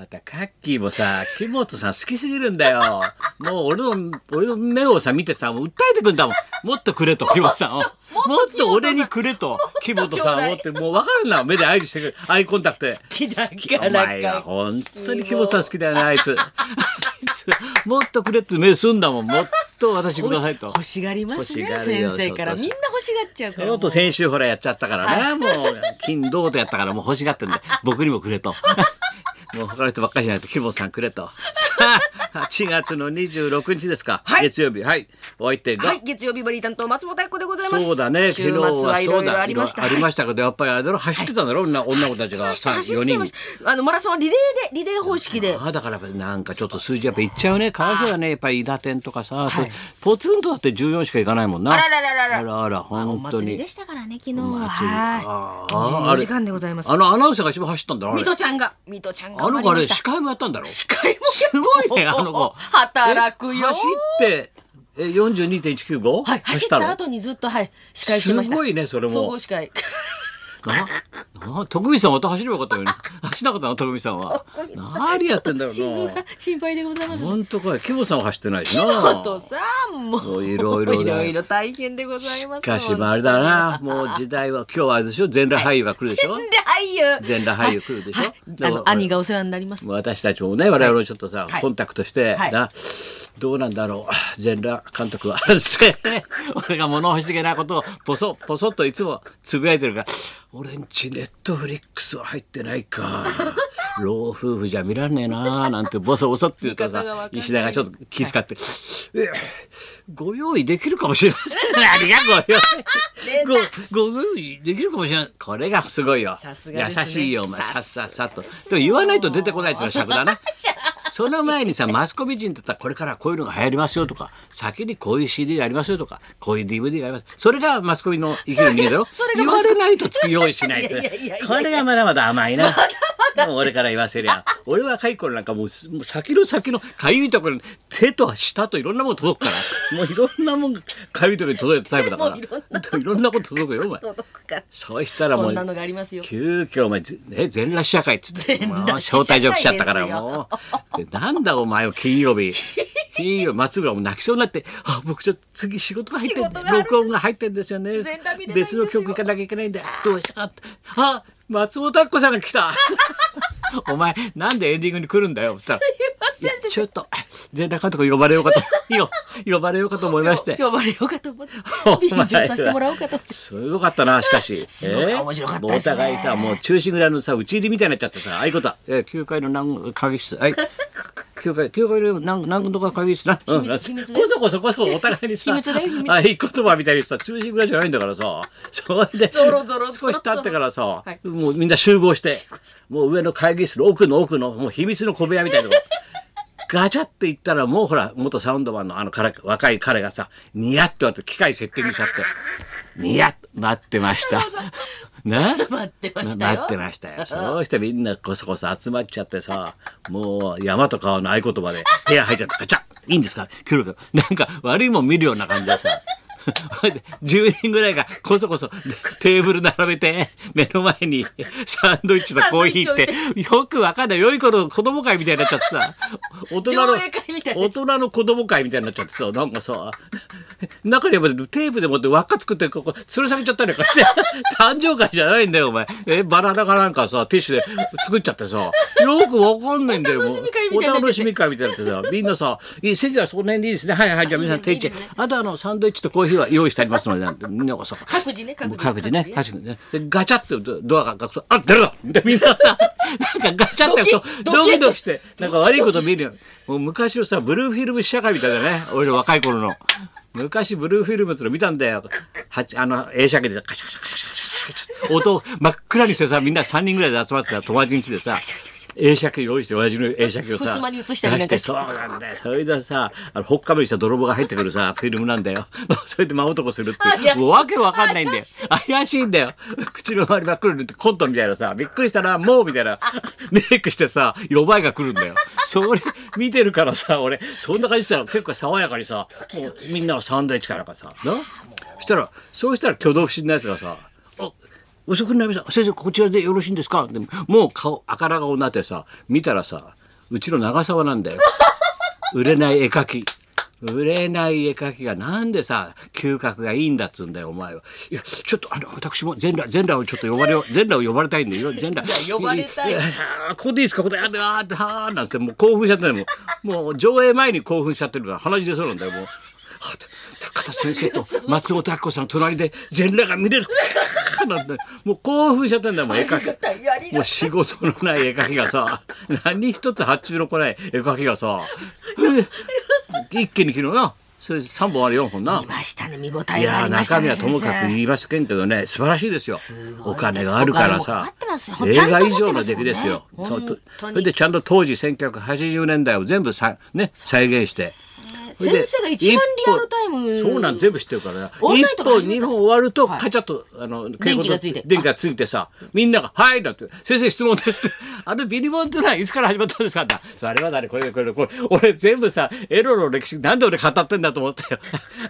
またカッキーもさ木本さん好きすぎるんだよ。もう俺の俺の目をさ見てさもう訴えてくんだもん。もっとくれと木本さんを。もっと俺にくれと木本さんをってもう分かるな。目で合図してくる。アイコンタクトで。好きだからお前は本当に木本さん好きだよねあいつ。もっとくれって目すんだもん。もっと私くださいと。欲しがりますね先生から。みんな欲しがっちゃうかちょっとらもう。先週ほらやっちゃったからね、もう金銅とやったからもう欲しがってんで僕にもくれと。もう他の人ばっかりじゃないと木本さんくれと。さあ8月の26日ですか、はい。月曜日。はい。お相手が、はい。月曜日バリー担当松本明子でございます。そうだね。週昨日末はそうだ。ありました。ありましたけどやっぱりあれだろ走ってたんだろ、女女子たちが。走三四人。あのマラソンはリレーでリレー方式で。ああだからなんかちょっと数字やっぱいっちゃうね。かわいそうだねやっぱり伊達店とかさ、ポツンとだって14しかいかないもんな。あららららら。あらあらお本当に。でしたからね昨日は。ああ時間でございます。あのアナウンサーが一番走ったんだろ？あれ。水戸ちゃんが。水戸ちゃんがあの子あれ司会もやったんだろ？司会もすごいねあの子。働くよ。え？走ってえ42.195はい走った後にずっとはい司会してました。すごいねそれも。総合司会なな徳光さんまた走ればよかったよね 走らなかったの徳光さんは。何やってんだろ心臓がうな心配でございます。本当かい木本さんは走ってないしなお父さんも。いろいろだ。いろいろ大変でございます。しかしまああれだな。もう時代は今日はあれでしょ？全裸俳優が来るでしょ？全裸俳優。全裸俳優来るでしょ？はい。でもあの兄がお世話になります。私たちもね我々もちょっとさ、はい。コンタクトして、はい。などうなんだろう。全裸監督は。俺が物欲しげなことをポソポソっといつもつぶやいてるから俺んちネットフリックスは入ってないか。老夫婦じゃ見らんねえななんてボソボソって言うとさ石田がちょっと気遣って「えご用意できるかもしれません」何がご用意ごご用意できるかもしれない。これがすごいよ。ね。優しいよお前。ささっさっさとでも言わないと出てこないっていうのは尺だな その前にさマスコミ人だったらこれからこういうのが流行りますよとか先にこういう CD がありますよとかこういう DVD があります。それがマスコミの生きる人間だよ。それが言われないとつく用意しないっていやいやいやいや。これがまだまだ甘いな。俺から言わせりゃ。俺は若い頃なんかもう先の先のかゆいところに手と舌といろんなもの届くから。もういろんなもんがかゆいところに届いたタイプだから。いろんなこと届くよお前。そうしたらもう急遽お前全裸試写会っつって。招待状来ちゃったからもう。でなんだお前は金曜日。金曜日松浦も泣きそうになって「あ僕ちょっと次仕事が入ってん録音が入ってんですよね。別の曲行かなきゃいけないんでどうした？かってあ松本明子さんが来た。お前なんでエンディングに来るんだよ。すいませんちょっと全裸監督呼ばれようかと。よ。呼ばれようかと思いまして。呼ばれようかと思って便乗させてもらおうかと。すごかったなしかし。すごい面白かったですね。互いさもう中心蔵のさ打ち入りみたいになっちゃってさああいうことは、えー、9階の何会議室。はい。9階9階の何何とか会議室な、こそこそこそお互いにさ秘密だよ秘密。あいい言葉みたいにさ中心蔵じゃないんだからさ。それでゾロゾロ少し経ってからさ、はい。もうみんな集合して。もう上の会議室の奥の奥のもう秘密の小部屋みたいなとこガチャって言ったらもうほら元サウンドマンのあの彼若い彼がさニヤッとやって機械セッティングしちゃって ニヤッ待ってました。な？待ってましたよ待ってましたよ。そうしてみんなこそこそ集まっちゃってさ、もう山と川の合言葉で部屋入っちゃってガチャいいんですか？協力なんか悪いもん見るような感じでさ。ほいで10人ぐらいがこそこそテーブル並べて目の前にサンドイッチとコーヒーってよくわかんない良い子の子供会みたいになっちゃってさ大人の大人の子供会みたいになっちゃってさなんかさ中にはテープでもって輪っか作ってここ吊るされちゃったりなんかして 誕生会じゃないんだよお前。えバナナかなんかさティッシュで作っちゃってさよくわかんないんだよもう。お楽しみ会みたいになって。さみんなさ「いい席はその辺でいいですね。はいはいじゃあ皆さん定位置あとあのサンドイッチとコーヒーは用意してありますので」なんてみんながさ各自ね各自各自ね確かにね。でガチャってドドアが開くと「あ出るだ!」でみんなさなんかガチャってやるとドキッドキしてなんか悪いこと見る。よもう昔のさブルーフィルム試写会みたいだね。俺ら若い頃の。昔ブルーフィルムっての見たんだよ。はちあの映写機でカシャカシャカシャカシャカシャ音を真っ暗にしてさみんな3人ぐらいで集まってた友達ん家でさ映写機用意して親父の映写機をさ襖に映したりなんかして出そうなんだよ。それでさあのほっかむりした泥棒が入ってくるさ フィルムなんだよ。それで真男するってわけわかんないんだよ。怪しいんだよ。口の周りばっくりってコントみたいなさびっくりしたなもうみたいな。メイクしてさ呼ばいが来るんだよ。それ見てるからさ俺。そんな感じしたら結構爽やかにさもうみんながサンドイッチかなんかさな？そしたらそうしたら挙動不審なやつがさ「お遅くなりました。先生こちらでよろしいんですか？でももう顔赤ら顔になってさ見たらさうちの長沢なんだよ。売れない絵描き。売れない絵描きがなんでさ嗅覚がいいんだっつうんだよお前は。いやちょっとあの私も全裸全裸をちょっと呼ばれよ 全裸を呼ばれたいんでよ。全裸。いや呼ばれたい。ややここでいいですか？ここであーあーあーなんてもう興奮しちゃってるもうもう上映前に興奮しちゃってるから鼻血出そうなんだよもう。はあ高田先生と松本明子さんの隣で全裸が見れるなもう興奮しちゃってんだよもう絵描き。もう仕事のない絵描きがさ何一つ発注の来ない絵描きがさで一気に昨日な。それ3本ある4本な。見ましたね見応えいやがありましたね中身はともかく言いますけんけどね素晴らしいですよ。お金があるからさ。映画以上の出来ですよ。それでちゃんと当時1980年代を全部さ、ね、再現して先生が一番リアルタイムそうなん全部知ってるから。一本二本終わるとはい。カチャッとあの電気がついて。電気がついてさみんなが「はい」だって「先生質問です」って「あのビリボンってのはいつから始まったんですか?」って「あれは誰これこれこれ俺全部さエロの歴史なんで俺語ってんだと思ったよ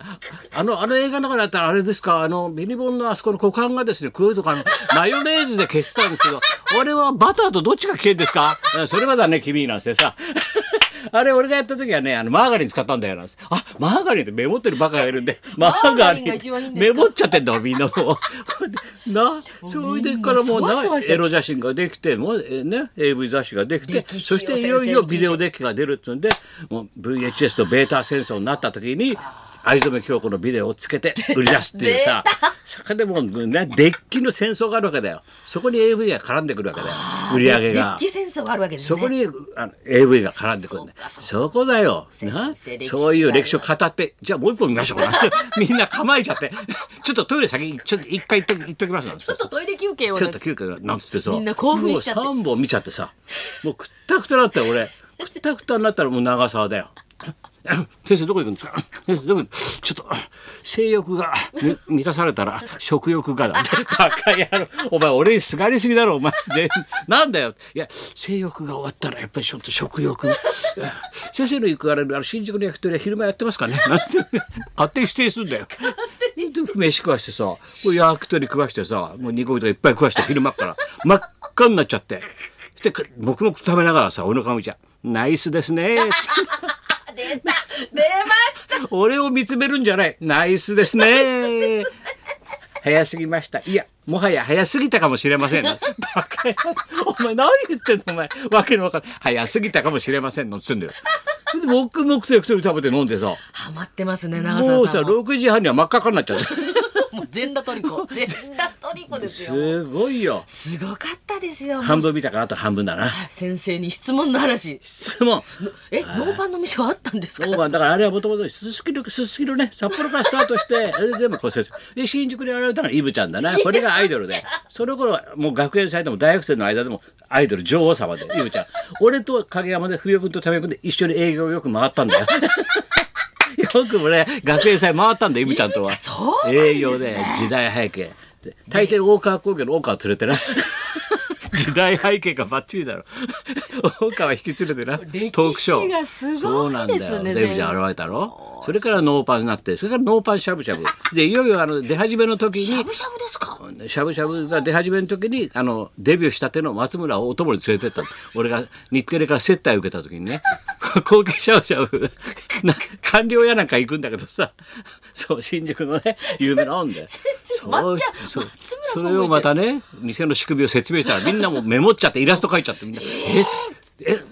あのあの映画の中だったらあれですか？あのビリボンのあそこの股間がですね黒いとかのマヨネーズで消してたんですけど俺はバターとどっちが消えんですか？それはだね君なんてさあれ俺がやった時はねあのマーガリン使ったんだよな。んですあマーガリンってメモってるバカがいるんで。マーガリンメモっちゃってんだみんなもう。なそれでからもうなエロ写真ができてもうえね AV 雑誌ができてそしていよいよビデオデッキが出るっつうんでもう VHS とベータ戦争になった時に藍染京子のビデオをつけて売り出すっていうさでもデッキの戦争があるわけだよ。そこに AV が絡んでくるわけだよ。売り上げが。デッ。キ戦争があるわけですね。そこにあの AV が絡んでくるんだよそこだよ。な？そういう歴史を語って。じゃあもう一本見ましょうか。な みんな構えちゃって。ちょっとトイレ先にちょっと一回行っとき行っときますちょっとトイレ休憩を。ちょっと休憩なんつってさ。みんな興奮しちゃって。もう3本見ちゃってさ。もうくったくたになったよ俺。くったくたになったらもう長沢だよ先生どこ行くんですか？先生どこちょっと性欲がみ満たされたら食欲がだ。バカ野郎。お前俺にすがりすぎだろお前。全なんだよ。いや性欲が終わったらやっぱりちょっと食欲。先生の行くあれあの新宿の焼き鳥は昼間やってますかね？勝手に指定するんだよ。で飯食わしてさ焼き鳥食わしてさもう煮込みとかいっぱい食わして昼間っから。真っ赤になっちゃって。で黙々と食べながらさ俺の顔見ちゃう。ナイスですね」出た。出ました。俺を見つめるんじゃない。ナイスですね。早すぎました。いやもはや早すぎたかもしれませんなバカ野郎。お前何言ってんのお前。わけのわかんない。早すぎたかもしれませんのっつうんだよ。それで黙々と焼き鳥食べて飲んでさ。ハマってますね長もうさ澤さんも。6時半には真っ赤っかになっちゃう 全裸トリコ全裸トリコですよ。すごいよ。すごかったですよ。半分見たからあと半分だな。先生に質問の話。質問。えノーパンの店はあったんですか？そうかだからあれはもともとすすきのすすきのね札幌からスタートして全部骨折で新宿でやられたのがイブちゃんだな。これがアイドルで。その頃はもう学園祭でも大学生の間でもアイドル女王様でイブちゃん。俺と影山で冬君と為君で一緒に営業をよく回ったんだよ よくもね学園祭回ったんだよイブちゃんとは。そうなんですね。営業で時代背景。で大抵大川工業の大川連れてな。時代背景がバッチリだろ。大川引き連れてな。ト歴史ークショーがすごいですねそうなんだよ。デブちゃん現れたろ？それからノーパンになってそれからノーパンしゃぶしゃぶ。でいよいよあの出始めの時にしゃぶしゃぶですか？しゃぶしゃぶが出始めの時にあのデビューしたての松村をお供に連れてった。の俺が日テレから接待を受けた時にね。後継しゃぶしゃぶ。な官僚やなんか行くんだけどさ。そう新宿のね有名なんで。それをまたね店の仕組みを説明したらみんなもうメモっちゃってイラスト描いちゃってみんな「え？え？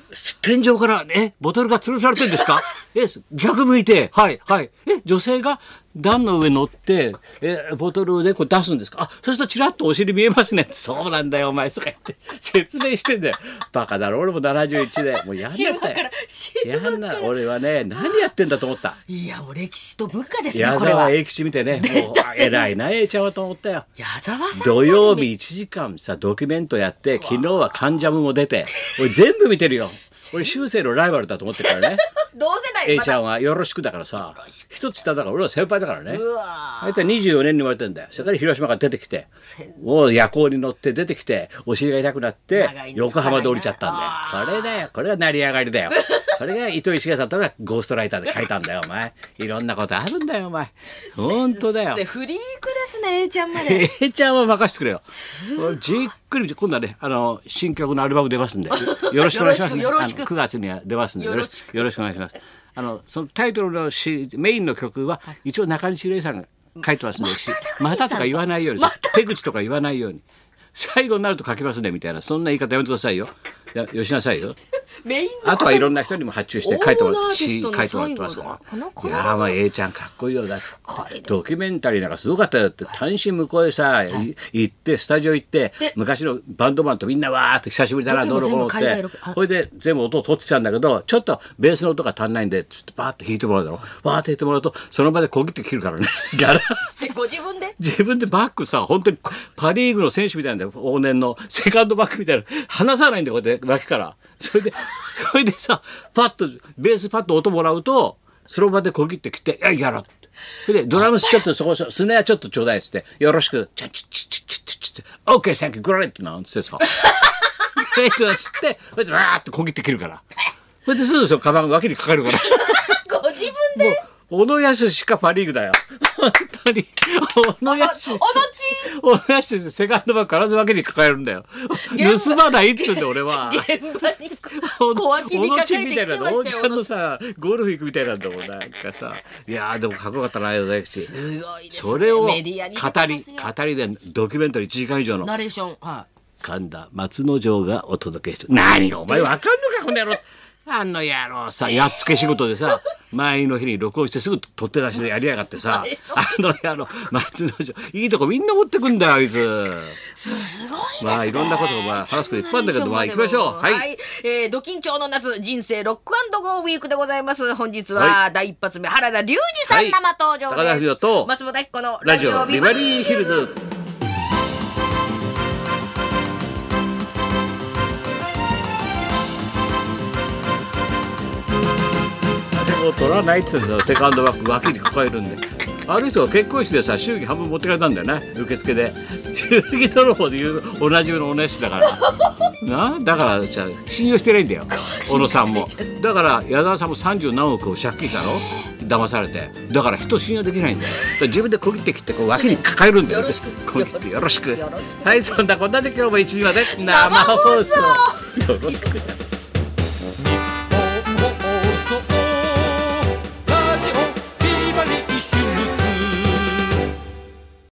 天井からえボトルが吊るされてんですか？え逆向いてはいはい。え女性が段の上乗ってえボトルでこう出すんですか？あそうするとチラッとお尻見えますね。そうなんだよお前とか言って。説明してんだよ。バカだろ俺も71で。もうやんなきゃ汁やんな。俺はね何やってんだと思った？いやもう歴史と文化ですね矢沢永吉見てね もうあ偉いな A ちゃんはと思ったよ。矢沢さん土曜日1時間さドキュメントやって昨日は関ジャムも出て俺全部見てるよ 俺修正のライバルだと思ってるからね。同世代 A ちゃんはよろしくだからさ。一つ下だから俺は先輩だからね。あいつは24年に生まれてんだよ。それから広島から出てきて先もう夜行に乗って出てきてお尻が痛くなって横浜で降りちゃったんだよ。あこれだよ。これが成り上がりだよ これが糸井重里がゴーストライターで書いたんだよお前いろんなことあるんだよお前本当だよフリークですね A ちゃんまで A ちゃんは任せてくれよ。じっくり今度はねあの新曲のアルバム出ますんでよろしくお願いします、ね。よろしくよろしくあの9月には出ますんでよろしくくよろしくお願いします。あのそのタイトルのしメインの曲は一応中西礼さんが書いてますんで、しまたとか言わないように、手口とか言わないように。最後になると書きますねみたいなそんな言い方やめてくださいよ。やよしなさいよ。メインの。あとはいろんな人にも発注して書いてもらって書いてもらってますから。いやーまあ A ちゃんかっこいいよ。だごいです。ドキュメンタリーなんかすごかったよって単身向こうへさ、い。行ってスタジオ行って昔のバンドマンとみんなわーって久しぶりだなどうのこうのって。それで全部音を取ってきたんだけどちょっとベースの音が足んないんでちょっとバーって弾いてもらうだろ。バーって弾いてもらうとその場で小切って切るからね。ギャラ。えご自分で？自分でバックさ本当にパ・リーグの選手みたいなんだよ。往年のセカンドバックみたいな。離さないんだよこうやって脇からそれで それでさパッとベースパッと音もらうとその場で小切ってきて「いややろ」ってそれでドラムスちょっとそこスネアちょっとちょうだいっつって「よろしくチャチッチチチチチッチッ OK サンキューグレート」なんつってさグレートっつってそれでわーって小切って切るからそれですぐですよカバン脇にかかるから。ご自分で小野康しかパ・リーグだよ。に。小野お康。のち小野康セカンドバッグ必ず分けに抱えるんだよ。盗まないっつうんだよ俺は。現場に小脇に抱えてきちみたいなのおちゃんのさゴルフ行くみたいなんだもんなんかさいやーでもかっこよかったな与田口すごいですねそれを語り語りでドキュメンタリー1時間以上のナレーションは神田松之丞がお届けして何がお前わかんのかこの野郎 あの野郎さやっつけ仕事でさ前の日に録音してすぐ取って出しでやりやがってさ。あの野郎松之丞いいとこみんな持ってくんだよあいつ。いすごいですね。まあいろんなことをまあ話すこといっぱいあるんだけどまあ行きましょう。はい。えー、ド緊張の夏人生ロックゴーウィークでございます。本日は、は第一発目原田龍二さん、はい。生登場高田文です夫と松本明子のラジオビバリーヒルズ。でも取らないっつうんですよ。セカンドバッグ脇に抱えるんで。ある人は結婚式でさ祝儀半分持ってかれたんだよね。受付で。祝儀泥棒で言うおなじみのおねしだから。なだからじゃ信用してないんだよ。小野さんも。だから矢沢さんも30何億を借金したの？騙されて。だから人信用できないんだよ。自分で小切って切ってこう脇に抱えるんだよ。よろしく。よろしく。はいそんなこんなで今日も1時まで生放送。よろしく